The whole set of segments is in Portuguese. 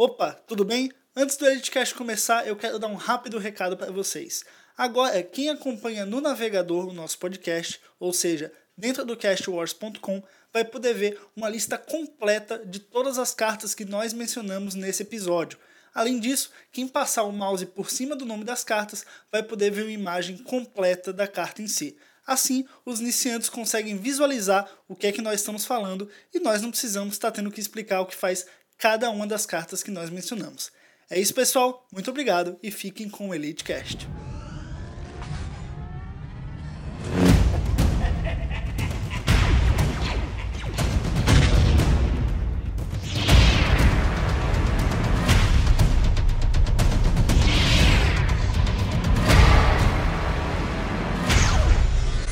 Opa, tudo bem? Antes do Editcast começar, eu quero dar um rápido recado para vocês. Agora, quem acompanha no navegador o nosso podcast, ou seja, dentro do castwars.com, vai poder ver uma lista completa de todas as cartas que nós mencionamos nesse episódio. Além disso, quem passar o mouse por cima do nome das cartas vai poder ver uma imagem completa da carta em si. Assim, os iniciantes conseguem visualizar o que é que nós estamos falando e nós não precisamos estar tendo que explicar o que faz cada uma das cartas que nós mencionamos. É isso, pessoal. Muito obrigado e fiquem com o Elite Cast.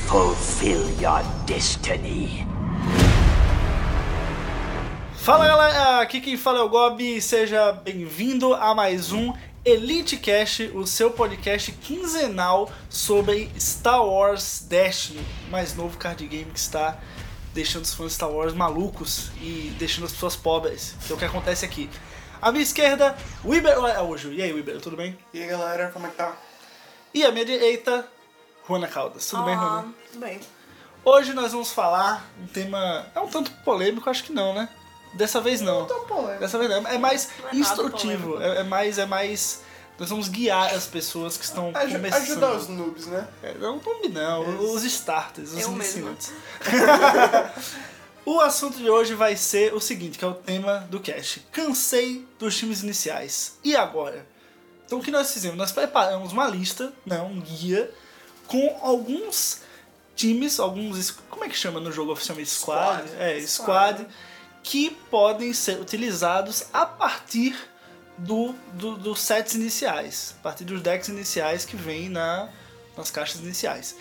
Fulfill your destiny. Fala galera, aqui quem fala é o Gob, seja bem-vindo a mais um Elite Cast, o seu podcast quinzenal sobre Star Wars Destiny, o mais novo card game que está deixando os fãs de Star Wars malucos e deixando as pessoas pobres, que é o que acontece aqui. À minha esquerda, Weber Araújo. E aí, Weber, tudo bem? E aí galera, como é que tá? E à minha direita, Juana Caldas. Tudo bem, Olá, Juana? Tudo bem. Hoje nós vamos falar um tema. É um tanto polêmico, acho que não, né? Dessa vez não. Tô polêmico. Dessa vez não. É mais Não é instrutivo. É, é mais. É mais. Nós vamos guiar as pessoas que estão Aju- começando. ajudar os noobs, né? É, não, noob não, os starters, os Eu iniciantes. o assunto de hoje vai ser o seguinte, que é o tema do cast. Cansei dos times iniciais. E agora? Então o que nós fizemos? Nós preparamos uma lista, né, um guia, com alguns times, alguns. Como é que chama no jogo oficialmente? Squad? Squad. É, Squad. squad. Que podem ser utilizados a partir do, do- dos sets iniciais, a partir dos decks iniciais que vem na, nas caixas iniciais.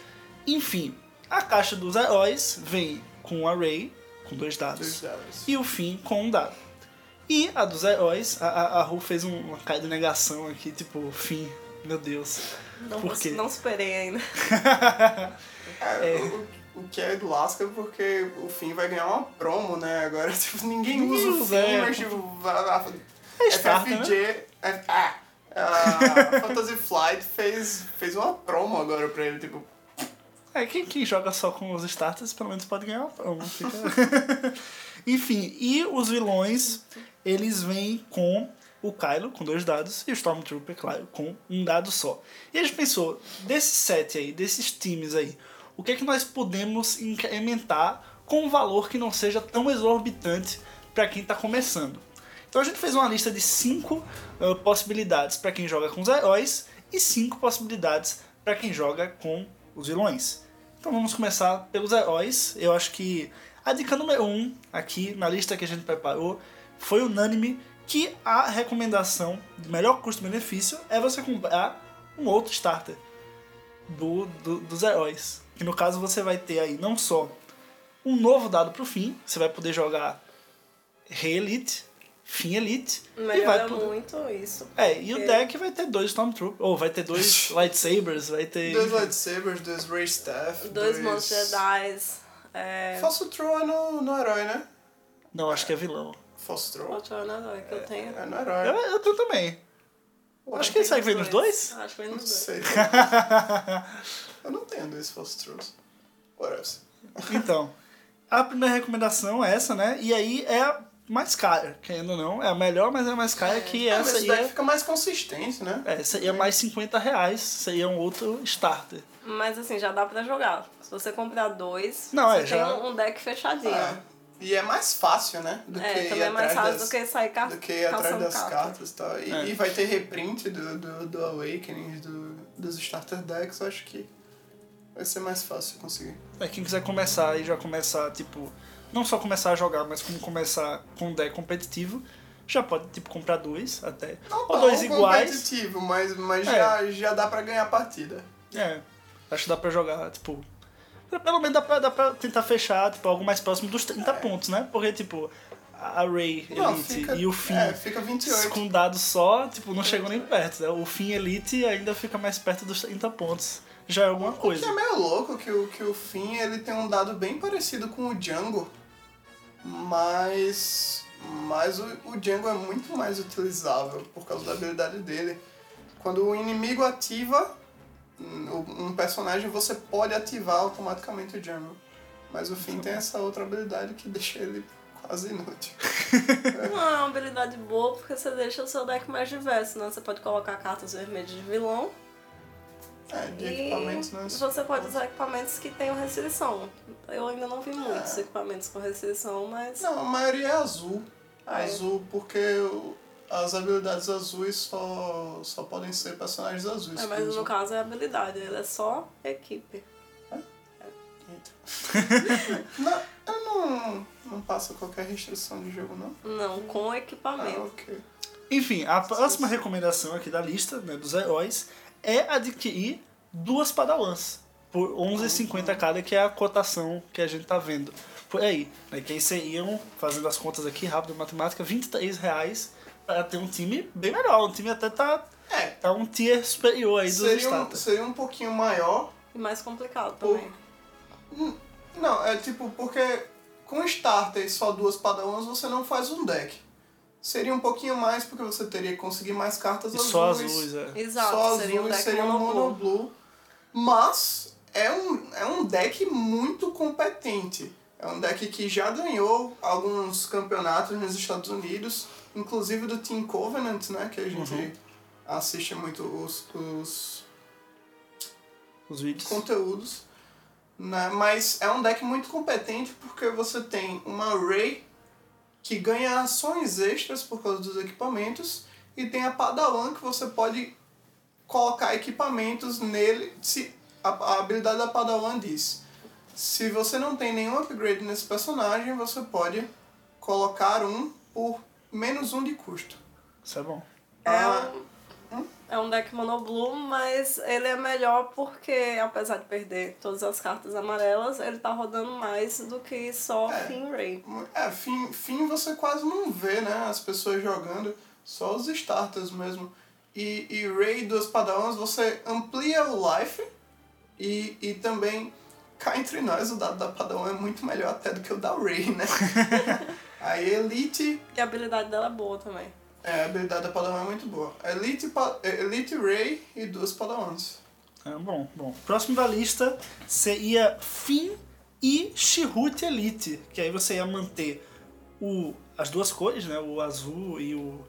Enfim, a caixa dos heróis vem com um array, com dois dados, Dois dados. e o fim com um dado. E a dos heróis, a, a, a Ru fez um- uma cara de negação aqui, tipo, fim, meu Deus. Não, Por quê? não superei ainda. É, O, que é do lasca porque o Finn vai ganhar uma promo, né? Agora, tipo, ninguém usa o Finn, é. mas tipo, vai lá. É FFG. é- ah, a Fantasy Flight fez, fez uma promo agora pra ele, tipo. É, quem, quem joga só com os starters, pelo menos pode ganhar uma promo. Fica... Enfim, e os vilões, eles vêm com o Kylo, com dois dados, e o Stormtrooper, claro, com um dado só. E a gente pensou, desse set aí, desses times aí, o que é que nós podemos incrementar com um valor que não seja tão exorbitante para quem está começando? Então a gente fez uma lista de cinco ah, possibilidades para quem joga com os heróis e cinco possibilidades para quem joga com os vilões. Então vamos começar pelos heróis. Eu acho que a dica número um aqui na lista que a gente preparou foi unânime que a recomendação de melhor custo-benefício é você comprar um outro starter do, do- dos heróis. Que no caso você vai ter aí não só um novo dado pro fim, você vai poder jogar Rei Elite, Fim Elite, e vai Melhora poder... muito isso. É, e o porque- deck vai ter dois Stormtroopers, ou vai ter dois lightsabers, vai ter... Dois lightsabers, dois Ray Staff. Dois Monstros Jedi. É. Falso Troll é no, no herói, né? Não, acho que é vilão. Falso Troll? Outro herói que eu tenho. É no Eu, herói. eu tenho também. Acho que ele sai vem nos dois? Acho que vem nos dois. sei. Eu não tenho dois False Trolls. What else? Então, a primeira recomendação é essa, né? E aí é a mais cara, querendo ou não. É a melhor, mas é a mais cara que Ah, mas essa esse aí deck é... fica mais consistente, né? É, seria mais 50 reais, seria um outro starter. Mas assim, já dá pra jogar. Se você comprar dois, Não, você é, tem já- um um deck fechadinho. É. E é mais fácil, né? Do É, que ir também é mais atrás fácil das- do que sair ca do que ir atrás das carta. cartas e tal. E, É. e vai ter reprint do, do, do Awakening, do, dos Starter Decks, eu acho que vai ser mais fácil conseguir. É, quem quiser começar e já começar, tipo... Não só começar a jogar, mas como começar com um deck competitivo, já pode, tipo, comprar dois até. Não Ou dois iguais. competitivo, mas, mas É. já, já dá pra ganhar a partida. É, acho que dá pra jogar, tipo. Pelo menos dá pra, dá pra tentar fechar, tipo, algo mais próximo dos 30 pontos, né? Porque, tipo, a Ray Não, Elite fica- e o Fim É, fica 28. com dado só, tipo, não chegam nem perto. Né? O Fim Elite ainda fica mais perto dos 30 pontos. Já é alguma O que coisa. é meio louco que o, que o Finn ele tem um dado bem parecido com o Django, mas Mas o, o Django é muito mais utilizável por causa da habilidade dele. Quando o inimigo ativa um um personagem, você pode ativar automaticamente o Django. Mas o Finn tem essa outra habilidade que deixa ele quase inútil. Não é uma habilidade boa porque você deixa o seu deck mais diverso, né? Você pode colocar cartas vermelhas de vilão É, de e equipamentos não você pode usar equipamentos que tenham restrição. Eu ainda não vi muitos É. equipamentos com restrição, mas Não, a maioria é azul. Ah, é? azul porque as habilidades azuis só, só podem ser personagens azuis. É, mas no usam. caso é habilidade, ele é só equipe. Não, eu não, não passo qualquer restrição de jogo, não. Não, com Ah, equipamento. ok. Enfim, a próxima recomendação aqui da lista né, dos heróis é adquirir duas padawans por 11,50 cada, que é a cotação que a gente tá vendo por aí. Né, que aí seriam, fazendo as contas aqui rápido, matemática, 23 reais para ter um time bem melhor. Um time até tá, É, tá um tier superior aí dos seria um, seria um pouquinho maior. E mais complicado Pô. também. Não, é tipo, porque com starter e só duas padawans você não faz um deck. Seria um pouquinho mais porque você teria que conseguir mais cartas E azuis. só azuis, é. Exato, só seria um azuis deck seria um monoblue. monoblue. Mas é um, é um deck muito competente. É um deck que já ganhou alguns campeonatos nos Estados Unidos, inclusive do Team Covenant, né? Que a gente Uhum. assiste muito os, os Os vídeos. conteúdos. Né? Mas é um deck muito competente porque você tem uma Ray que ganha ações extras por causa dos equipamentos e tem a Padawan que você pode colocar equipamentos nele. Se a, a habilidade da Padawan diz: se você não tem nenhum upgrade nesse personagem, você pode colocar um por menos um de custo. Isso é bom. É Ah, é um deck monoblue, mas ele é melhor porque, apesar de perder todas as cartas amarelas, ele tá rodando mais do que só É. Fin Ray. É, fim, fim você quase não vê, né? As pessoas jogando, só os starters mesmo. E, e Ray dos Padawans, você amplia o life e, e também, cá entre nós, o dado da Padawan é muito melhor até do que o da Ray, né? a Elite, E a habilidade dela é boa também. É, a habilidade da Padawan é muito boa. Elite, Pa- Elite Ray e duas Padawans. É, bom, bom. Próximo da lista seria Finn e Chihut Elite, que aí você ia manter o, as duas cores, né, o azul e o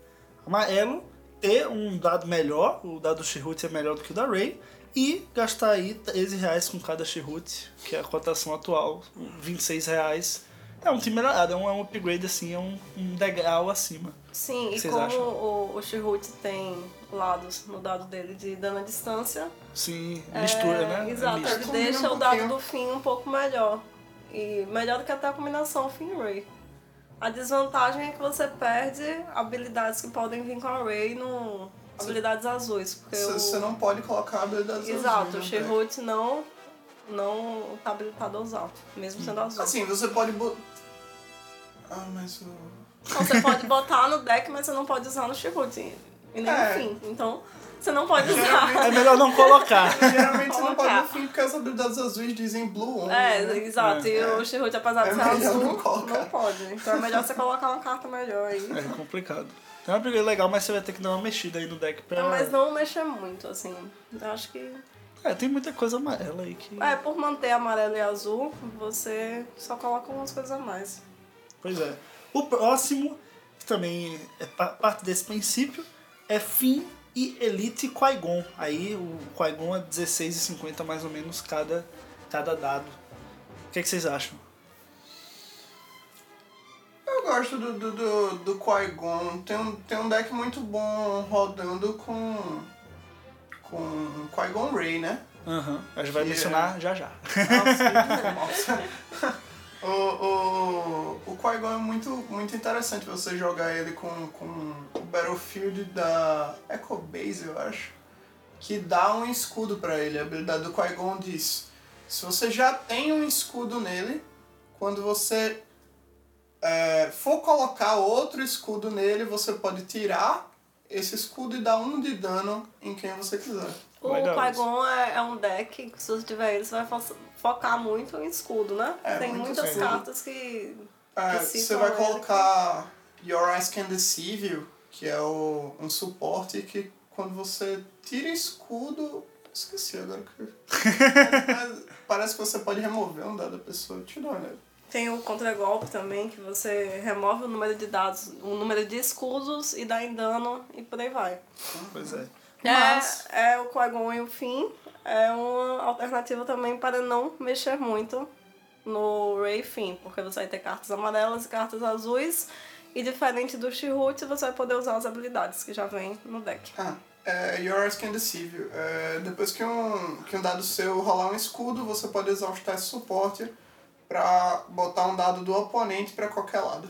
amarelo, ter um dado melhor, o dado do Chihut é melhor do que o da Ray, e gastar aí 13 reais com cada Chihut, que é a cotação atual, 26 reais. É um time melhorado, é um, é um upgrade assim, é um, um degrau acima. Sim, e como acham? o, o tem lados no dado dele de dano à distância, Sim, mistura, é, né? É Exato, misto. ele deixa um o dado do fim um pouco melhor. E melhor do que até a combinação Fin Ray. A desvantagem é que você perde habilidades que podem vir com a Ray no. habilidades azuis. Porque o... Você não pode colocar habilidades Exato, azuis o no deck. Shihut não, não tá habilitado a usar, mesmo sendo azul. Assim, você pode. Ah, mas o... Então você pode botar no deck, mas você não pode usar no Shihut. E nem É. no fim. Então, você não pode usar. É melhor não colocar. Geralmente você não pode no fim porque as habilidades azuis dizem blue on. É, né? exato. E É. o Shihut, apesar É de ser melhor azul, não não, pode. Então é melhor você colocar uma carta melhor aí. É complicado. É um upgrade legal, mas você vai ter que dar uma mexida aí no deck pra. Não, mas não mexer muito, assim. Eu acho que. É, tem muita coisa amarela aí que. É, por manter amarelo e azul, você só coloca umas coisas a mais. Pois é. O próximo, que também é pa- parte desse princípio, é Finn e Elite Qui-Gon. Aí o Qui-Gon é 16,50 mais ou menos cada, cada dado. O que, é que vocês acham? Eu gosto do, do, do, do Qui-Gon. Tem um, tem um deck muito bom rodando com. com Qui-Gon Ray, né? Aham. A gente vai Que é- mencionar já já. Nossa. o o, o Qui-Gon é muito, muito interessante você jogar ele com, com o Battlefield da Echo Base, eu acho. Que dá um escudo pra ele. A habilidade do Qui-Gon diz: se você já tem um escudo nele, quando você é, for colocar outro escudo nele, você pode tirar esse escudo e dar um de dano em quem você quiser. O Qui-Gon é, é um deck que se você tiver ele, você vai fo- focar muito em escudo, né? É, Tem muitas escudo. cartas que. É, que você vai ele. colocar Your Eyes Can Deceive You, que é o, um suporte que quando você tira escudo. Esqueci agora que. Parece que você pode remover um dado da pessoa. Deixa eu dar uma olhada. Tem o contragolpe também, que você remove o número de dados, o número de escudos e dá em dano e por aí vai. Pois é. Mas- É, é o Qui-Gon e o Finn. É uma alternativa também para não mexer muito no Rey Finn, porque você vai ter cartas amarelas e cartas azuis. E diferente do Chihut, você vai poder usar as habilidades que já vem no deck. Ah, é, Your Eyes Can Deceive You. É, depois que um, que um dado seu rolar um escudo, você pode usar os testes de suporte pra botar um dado do oponente pra qualquer lado.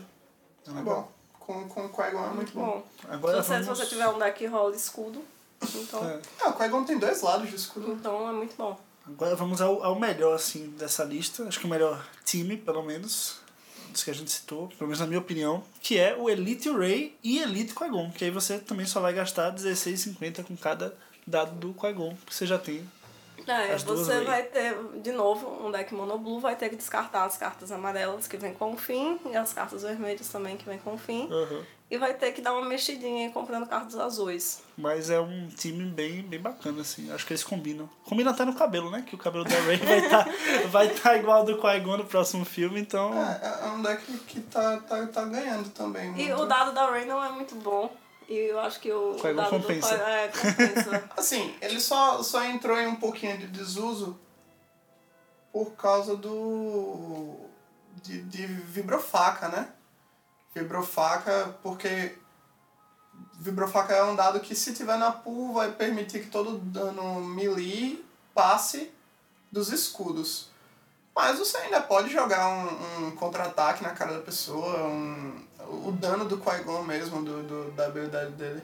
É bom. Com, com o Qui-Gon é muito bom. Bom, Agora se você, se vamos... você tiver um deck que rola escudo, então, É. Ah, o Qui-Gon tem dois lados de escudo. então é muito bom. Agora vamos ao, ao melhor, assim, dessa lista. Acho que o melhor time, pelo menos, dos que a gente citou, pelo menos na minha opinião, que é o Elite Ray e Elite Qui-Gon. Que aí você também só vai gastar R$16,50 com cada dado do Qui-Gon, que você já tem. É, As duas você vai ter, de novo, um deck mono blue, vai ter que descartar as cartas amarelas que vem com o fim e as cartas vermelhas também que vem com o fim. Uhum. E vai ter que dar uma mexidinha aí comprando cartas azuis. Mas é um time bem, bem bacana, assim. Acho que eles combinam. Combina até no cabelo, né? Que o cabelo da Ray vai estar vai tá igual ao do Qui-Gon no próximo filme, então... É, é um deck que tá, tá, tá ganhando também. E muito. o dado da Rey não é muito bom. E eu acho que o, o Qui-Gon dado compensa. do É, compensa. Assim, ele só, só entrou em um pouquinho de desuso por causa do. de, de vibrofaca, né? Vibrofaca, porque. Vibrofaca é um dado que, se tiver na pool, vai permitir que todo dano melee passe dos escudos. Mas você ainda pode jogar um, um contra-ataque na cara da pessoa, um, o dano do Qui-Gon mesmo, do, do, da habilidade dele.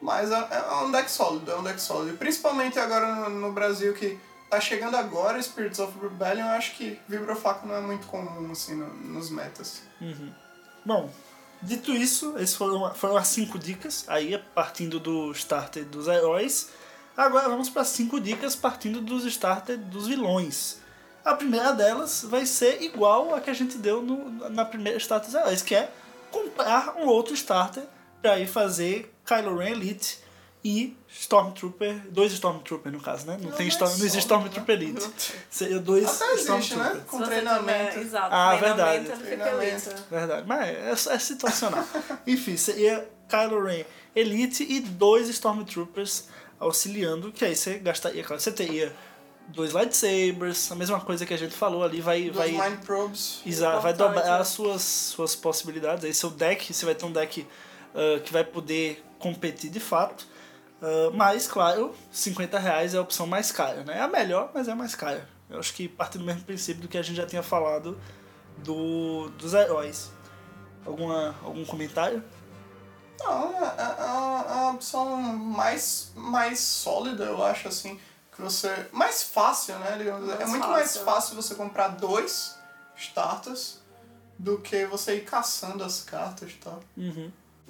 Mas é, é um deck sólido, é um deck sólido. Principalmente agora no, no Brasil que tá chegando agora Spirits of Rebellion, eu acho que Vibrofaca não é muito comum assim no- nos metas. Bom, dito isso, essas foram, foram as cinco dicas, aí partindo do starter dos heróis. Agora vamos para cinco dicas partindo dos starter dos vilões. A primeira delas vai ser igual a que a gente deu no, na primeira starter dos heróis, que é comprar um outro starter para ir fazer Kylo Ren Elite e Stormtrooper, dois Stormtrooper no caso, né? Não, Não tem é Storm, não existe Stormtrooper Elite. Seria dois Até existe, Stormtrooper. né? Com treinamento. tiver- exato, Ah, treinamento, verdade. Treinamento. Verdade, mas é, é situacional. Enfim, seria Kylo Ren Elite e dois Stormtroopers auxiliando, que aí você gastaria, claro, você teria dois lightsabers, a mesma coisa que a gente falou ali, vai, Dos vai, Mind Probes. exa- vai dobrar né? as suas, suas possibilidades. Aí seu deck, você vai ter um deck ah, que vai poder competir de fato. Ah, mas, claro, 50 reais é a opção mais cara, né? É a melhor, mas é a mais cara. Eu acho que parte do mesmo princípio do que a gente já tinha falado do, dos heróis. Alguma, algum comentário? Não, é, é, é uma- é uma opção mais, mais sólida, eu acho, assim. Que você. Mais fácil, né? digamos assim. é Mais muito mais fácil. fácil você comprar dois starters do que você ir caçando as cartas e tal.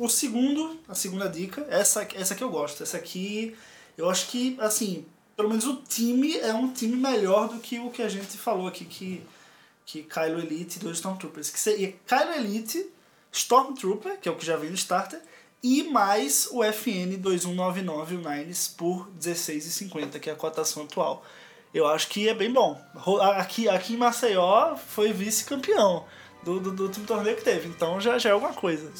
O segundo, a segunda dica, essa, essa que eu gosto. Essa aqui, eu acho que, assim, pelo menos o time é um time melhor do que o que a gente falou aqui, que, que Kylo Elite e dois Stormtroopers. Que seria Kylo Elite, Stormtrooper, que é o que já vem no starter, e mais o FN 2199, o Nines, por R$16,50, que é a cotação atual. Eu acho que é bem bom. Aqui, aqui em Maceió foi vice-campeão do, do, do último torneio que teve, então já, já é alguma coisa.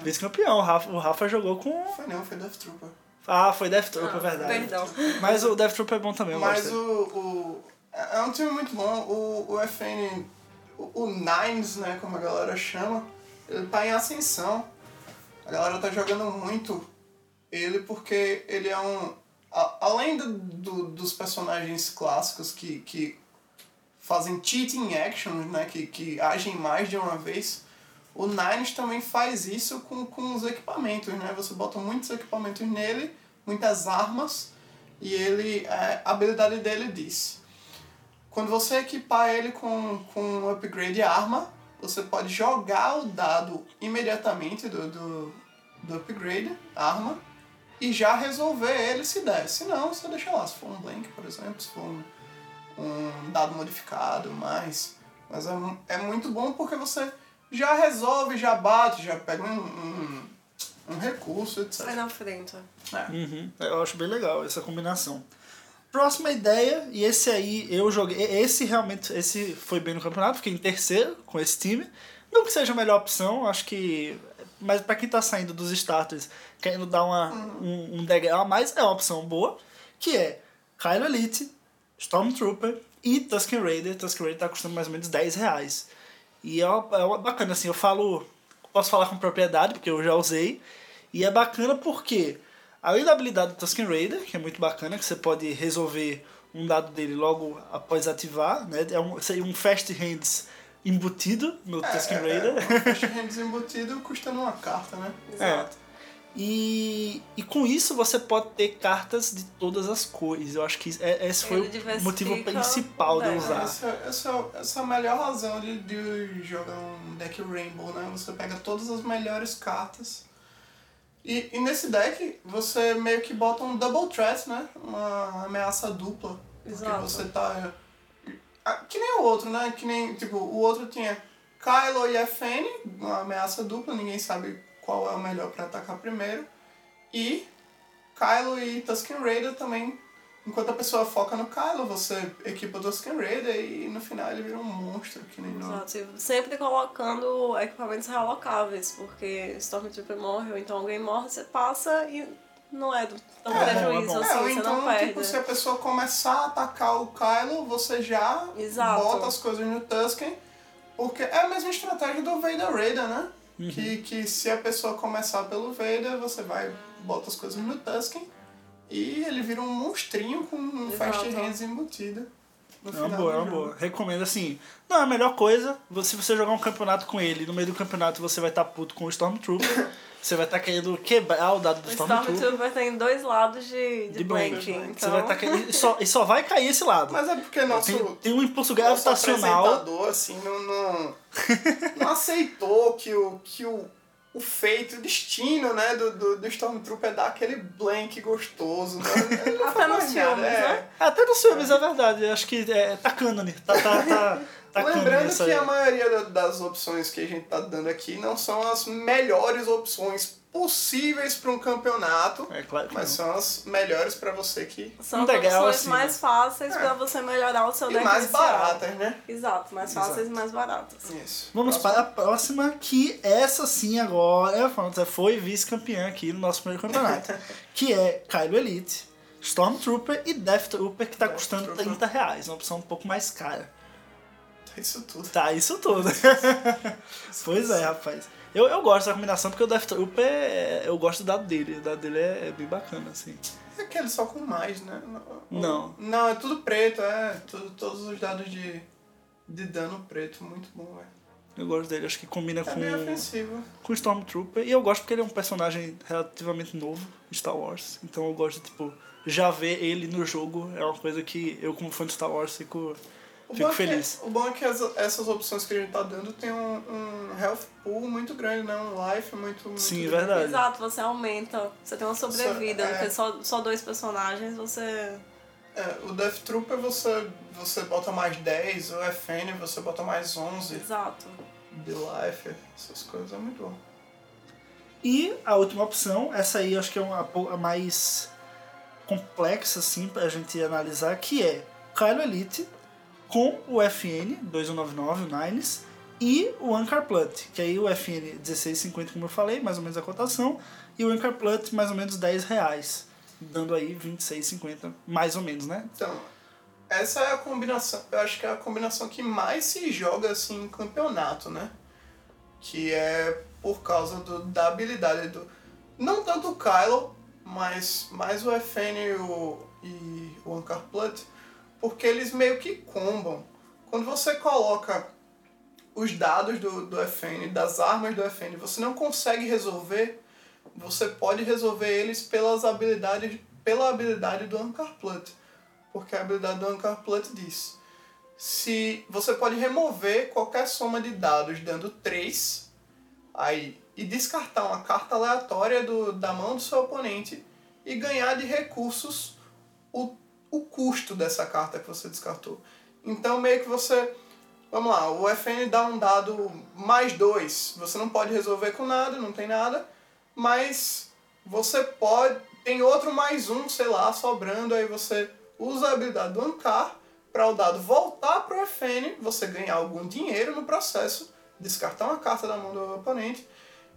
Vice-campeão, o Rafa, o Rafa jogou com. Foi não, foi Death Trooper. Ah, foi Death Trooper, Ah, é verdade. Perdão. Mas o Death Trooper é bom também, eu Mas gosto o, o. É um time muito bom. O, o FN. O, o Nines, né, como a galera chama, ele tá em ascensão. A galera tá jogando muito ele porque ele é um. a- além do, do- dos personagens clássicos que, que fazem cheating actions, né, que, que agem mais de uma vez, o Nines também faz isso com, com os equipamentos, né? Você bota muitos equipamentos nele, muitas armas, e ele. é, a habilidade dele diz. Quando você equipar ele com, com um upgrade arma, você pode jogar o dado imediatamente do, do, do upgrade, arma, e já resolver ele se der. Se não, você deixa lá. Se for um blank, por exemplo, se for um, um dado modificado, mais. Mas é, é muito bom porque você já resolve, já bate, já pega um, um, um recurso, etc. Sai na frente. Uhum. Eu acho bem legal essa combinação. Próxima ideia, e esse aí eu joguei. Esse realmente esse foi bem no campeonato, fiquei em terceiro com esse time. Não que seja a melhor opção, acho que. Mas pra quem tá saindo dos starters, querendo dar uma, um, um degrau a mais, é uma opção boa. Que é Kylo Elite, Stormtrooper e Tusken Raider. Tusken Raider tá custando mais ou menos 10 reais. E é, uma, é uma bacana, assim, eu falo. Posso falar com propriedade, porque eu já usei. E é bacana porque, além da habilidade do Tusken Raider, que é muito bacana, que você pode resolver um dado dele logo após ativar, né? É um, seria um Fast Hands embutido no Tusken Raider. É, um fast hands embutido custando uma carta, né? Exato. E, e com isso você pode ter cartas de todas as cores. Eu acho que é- esse foi Ele o motivo principal de eu usar. Essa, essa, essa é a melhor razão de, de jogar um deck Rainbow, né? Você pega todas as melhores cartas. E, e nesse deck você meio que bota um double threat, né? Uma ameaça dupla. Porque Exato. você tá. Que nem o outro, né? Que nem. Tipo, o outro tinha Kylo e FN, uma ameaça dupla, ninguém sabe qual é o melhor pra atacar primeiro. E Kylo e Tusken Raider também. Enquanto a pessoa foca no Kylo, você equipa o Tusken Raider e no final ele vira um monstro, que nem. Exato. E sempre colocando equipamentos relocáveis, porque Stormtrooper morre, ou então alguém morre, você passa e não é do- tão É, prejuízo é bom. assim, É, você então, não perde. tipo, se a pessoa começar a atacar o Kylo, você já Exato. bota as coisas no Tusken. Porque é a mesma estratégia do Vader Raider, né? Uhum. Que, que se a pessoa começar pelo Vader, você vai, bota as coisas no Tusken. E ele vira um monstrinho com um Fast. Hands embutido. No É uma final boa, é uma boa. Recomendo assim. Não, a melhor coisa, você- se você jogar um campeonato com ele, no meio do campeonato você vai estar puto com o Stormtrooper, você vai estar querendo quebrar o dado do O Stormtrooper. Stormtrooper tem dois lados de, de, De blank, blank. então... Você vai estar querendo. E só, e só vai cair esse lado. Mas é porque nosso, tem, tem um impulso nosso gravitacional. apresentador, assim, não, não, não aceitou que o, que o, o feito, o destino, né, do, do, do Stormtrooper é dar aquele blank gostoso, né? Até nos nada, filmes, é. né? Até nos filmes, é verdade. Acho que é, tá cânone. Tá, tá, tá, tá Lembrando isso que aí. a maioria da- das opções que a gente tá dando aqui não são as melhores opções possíveis para um campeonato, É claro mas não. são as melhores para você que São Um as degrau opções acima. mais fáceis É. pra você melhorar o seu e deck mais inicial. baratas, né? Exato, mais fáceis e mais baratas. Isso. Vamos Próximo. para a próxima, que essa sim agora foi vice-campeã aqui no nosso primeiro campeonato. que é Kylo Elite, Stormtrooper e Death Trooper, que tá Death custando Trooper. 30 reais. Uma opção um pouco mais cara. Isso tudo. Tá, isso tudo. pois é, rapaz. Eu, eu gosto dessa combinação porque o Death Trooper, é- eu gosto do dado dele. O dado dele é, é bem bacana, assim. É aquele só com mais, né? Não. Não, é tudo preto, é. Tudo, todos os dados de, de dano preto. Muito bom, velho. Eu gosto dele, acho que combina É com, bem ofensivo. com o Stormtrooper. E eu gosto porque ele é um personagem relativamente novo em Star Wars. Então eu gosto de, tipo, já ver ele no jogo. É uma coisa que eu, como fã de Star Wars, fico, O fico bom, é feliz. que, o bom é que as- essas opções que a gente tá dando tem um, um health pool muito grande, né? Um life muito, muito Sim, grande. verdade. Exato, você aumenta, você tem uma sobrevida, Só- é. porque só, só dois personagens você. É, o Death Trooper você, você bota mais 10, o FN você bota mais 11 Exato. de life, essas coisas é muito bom. E a última opção, essa aí acho que é uma, a mais complexa, assim, pra gente analisar, que é Kylo Elite com o FN 2199, o Nines, e o Anchor Plut, que aí o FN 16,50 como eu falei, mais ou menos a cotação, e o Anchor Plut mais ou menos 10 reais, dando aí 26,50, mais ou menos, né? Então, essa é a combinação, eu acho que é a combinação que mais se joga assim em campeonato, né? Que é por causa do, da habilidade do. Não tanto o Kylo, mas mais o FN e o, e o Anchor Plut, porque eles meio que combam. Quando você coloca os dados do, do FN, das armas do FN, você não consegue resolver, você pode resolver eles pelas habilidades, pela habilidade do Anchor Plut. Porque a habilidade do Anchor Plut diz: se você pode remover qualquer soma de dados dando 3, aí, e descartar uma carta aleatória do, da mão do seu oponente e ganhar de recursos o, o custo dessa carta que você descartou. Então meio que você Vamos lá, o FN dá um dado mais dois. Você não pode resolver com nada, não tem nada. Mas você pode. Tem outro mais um, sei lá, sobrando. Aí você usa a habilidade do Ancar para o dado voltar para o FN, você ganhar algum dinheiro no processo, descartar uma carta da mão do oponente.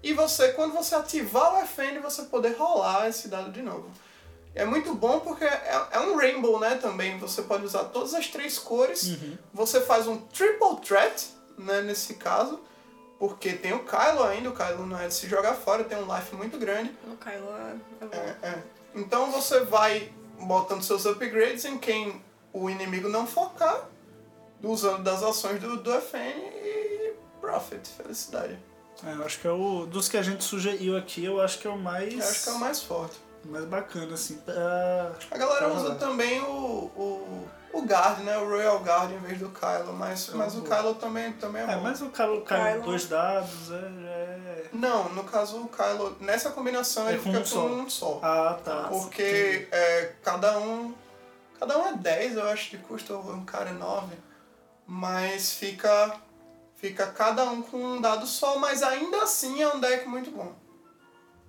E você, quando você ativar o FN, você poder rolar esse dado de novo. É muito bom porque é, é um rainbow, né, também. Você pode usar todas as três cores. Você faz um triple threat, né, nesse caso. Porque tem o Kylo ainda, o Kylo não é de se jogar fora, tem um life muito grande. O Kylo é, é bom. É, é. Então você vai botando seus upgrades em quem o inimigo não focar, usando das ações do, do FN e profit, felicidade. É, eu acho que é o. Dos que a gente sugeriu aqui, eu acho que é o mais. Eu acho que é o mais forte. Mais bacana, assim. Pra... A galera pra usa rolar. também o, o, o Guard, né? O Royal Guard em vez do Kylo, mas, mas o. Kylo também, também é, É, bom. mas o Kylo cai Kylo- dois dados, é. é... Não, no caso o Kylo, nessa combinação É ele com fica um só. um só. Ah, tá. Porque é, cada um. Cada um é 10, eu acho, de custo, um cara é 9. Mas fica. Fica cada um com um dado só, mas ainda assim é um deck muito bom.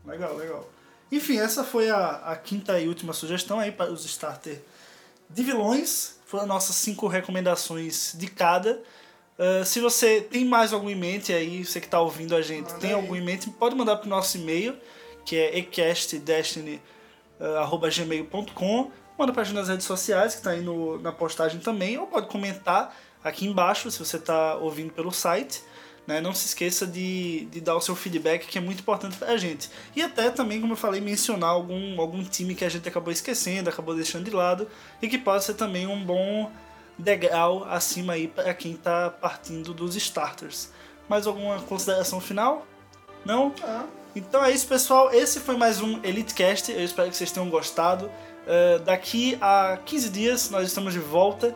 Legal, legal. Enfim, essa foi a, a quinta e última sugestão aí para os starter de vilões. Foram nossas cinco recomendações de cada. Ah, se você tem mais algum em mente aí, você que está ouvindo a gente, Manda tem aí. algum em mente, pode mandar para o nosso e-mail, que é ecastdestiny.gmail.com. Manda para a gente nas redes sociais, que está aí no, na postagem também, ou pode comentar aqui embaixo, se você está ouvindo pelo site. Né? Não se esqueça de, de dar o seu feedback, que é muito importante pra gente. E até também, como eu falei, mencionar algum, algum time que a gente acabou esquecendo, acabou deixando de lado, e que pode ser também um bom degrau acima aí para quem tá partindo dos starters. Mais alguma consideração final? Não? Ah, Então é isso, pessoal. Esse foi mais um EliteCast. Eu espero que vocês tenham gostado. Uh, daqui a 15 dias nós estamos de volta.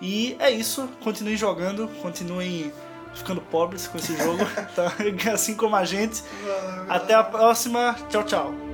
E é isso. Continuem jogando, continuem ficando pobres com esse jogo, tá? assim como a gente. Até a próxima. Tchau, tchau.